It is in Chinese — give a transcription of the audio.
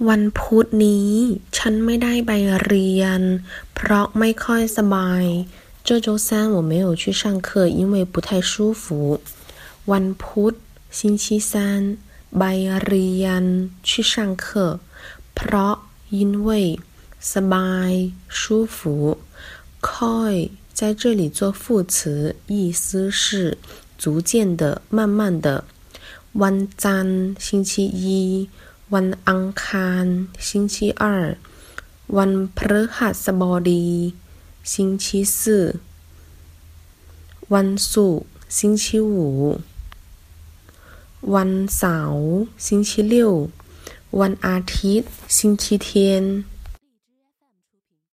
Wednesday，我沒有去上課，因為不太舒服。Wednesday，星期三，去上課。Because，因为，comfortable，舒服。Slowly，在这里做副词，意思是逐渐的、慢慢的。Monday，星期一。วันอังคารชิงชีอาร์วันพฤหัสบดีชิงชีสื่อวันศุกร์ชิงชีหูวันเสาร์ชิงชีเลี้ยววันอาทิตย์ชิงชีเทียน